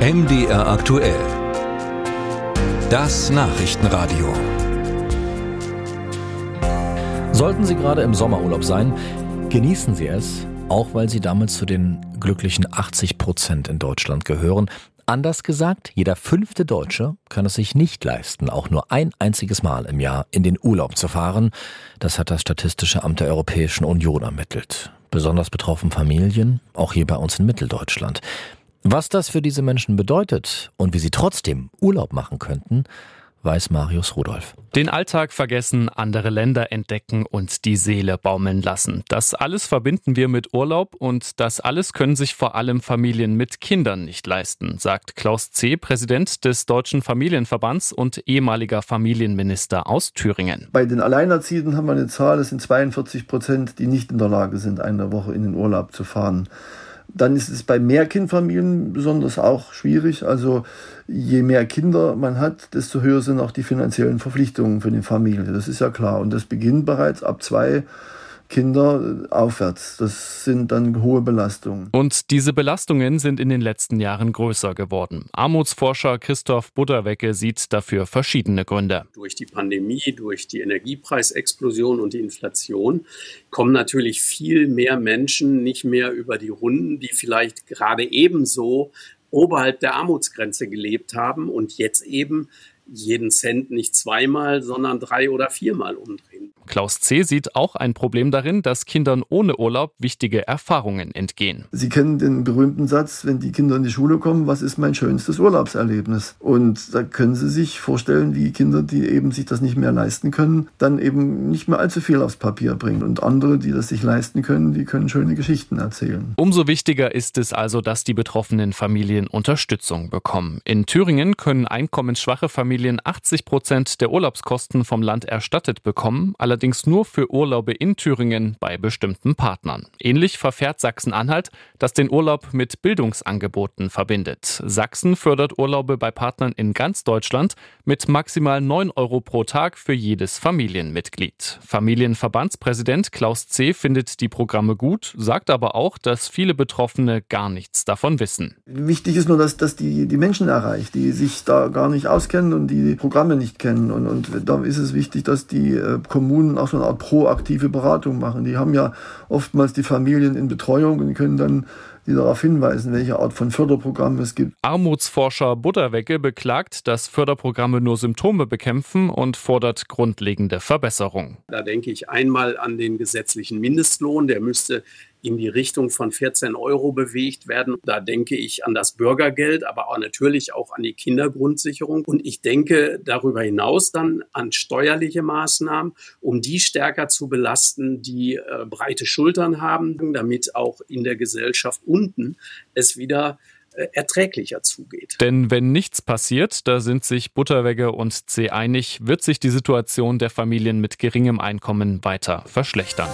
MDR aktuell. Das Nachrichtenradio. Sollten Sie gerade im Sommerurlaub sein, genießen Sie es, auch weil Sie damals zu den glücklichen 80 Prozent in Deutschland gehören. Anders gesagt, jeder fünfte Deutsche kann es sich nicht leisten, auch nur ein einziges Mal im Jahr in den Urlaub zu fahren. Das hat das Statistische Amt der Europäischen Union ermittelt. Besonders betroffen Familien, auch hier bei uns in Mitteldeutschland. Was das für diese Menschen bedeutet und wie sie trotzdem Urlaub machen könnten, weiß Marius Rudolph. Den Alltag vergessen, andere Länder entdecken und die Seele baumeln lassen. Das alles verbinden wir mit Urlaub und das alles können sich vor allem Familien mit Kindern nicht leisten, sagt Klaus C., Präsident des Deutschen Familienverbands und ehemaliger Familienminister aus Thüringen. Bei den Alleinerziehenden haben wir eine Zahl, es sind 42 Prozent, die nicht in der Lage sind, eine Woche in den Urlaub zu fahren. Dann ist es bei Mehrkindfamilien besonders auch schwierig. Also je mehr Kinder man hat, desto höher sind auch die finanziellen Verpflichtungen für die Familie. Das ist ja klar. Und das beginnt bereits ab zwei Kinder aufwärts. Das sind dann hohe Belastungen. Und diese Belastungen sind in den letzten Jahren größer geworden. Armutsforscher Christoph Butterwecke sieht dafür verschiedene Gründe. Durch die Pandemie, durch die Energiepreisexplosion und die Inflation kommen natürlich viel mehr Menschen nicht mehr über die Runden, die vielleicht gerade ebenso oberhalb der Armutsgrenze gelebt haben und jetzt eben jeden Cent nicht zweimal, sondern drei oder viermal umdrehen. Klaus C. sieht auch ein Problem darin, dass Kindern ohne Urlaub wichtige Erfahrungen entgehen. Sie kennen den berühmten Satz, wenn die Kinder in die Schule kommen, was ist mein schönstes Urlaubserlebnis? Und da können Sie sich vorstellen, wie Kinder, die eben sich das nicht mehr leisten können, dann eben nicht mehr allzu viel aufs Papier bringen. Und andere, die das sich leisten können, die können schöne Geschichten erzählen. Umso wichtiger ist es also, dass die betroffenen Familien Unterstützung bekommen. In Thüringen können einkommensschwache Familien 80 Prozent der Urlaubskosten vom Land erstattet bekommen. Allerdings nur für Urlaube in Thüringen bei bestimmten Partnern. Ähnlich verfährt Sachsen-Anhalt, das den Urlaub mit Bildungsangeboten verbindet. Sachsen fördert Urlaube bei Partnern in ganz Deutschland mit maximal 9 Euro pro Tag für jedes Familienmitglied. Familienverbandspräsident Klaus C. findet die Programme gut, sagt aber auch, dass viele Betroffene gar nichts davon wissen. Wichtig ist nur, dass, dass die, die Menschen erreicht, die sich da gar nicht auskennen und die, die Programme nicht kennen. Und, und da ist es wichtig, dass die äh, Kommunen Kommunen auch so eine Art proaktive Beratung machen. Die haben ja oftmals die Familien in Betreuung und können dann die darauf hinweisen, welche Art von Förderprogramm es gibt. Armutsforscher Butterwecke beklagt, dass Förderprogramme nur Symptome bekämpfen und fordert grundlegende Verbesserung. Da denke ich einmal an den gesetzlichen Mindestlohn, der müsste in die Richtung von 14 Euro bewegt werden. Da denke ich an das Bürgergeld, aber auch natürlich auch an die Kindergrundsicherung. Und ich denke darüber hinaus dann an steuerliche Maßnahmen, um die stärker zu belasten, die äh, breite Schultern haben, damit auch in der Gesellschaft unten es wieder äh, erträglicher zugeht. Denn wenn nichts passiert, da sind sich Butterwegge und C einig, wird sich die Situation der Familien mit geringem Einkommen weiter verschlechtern.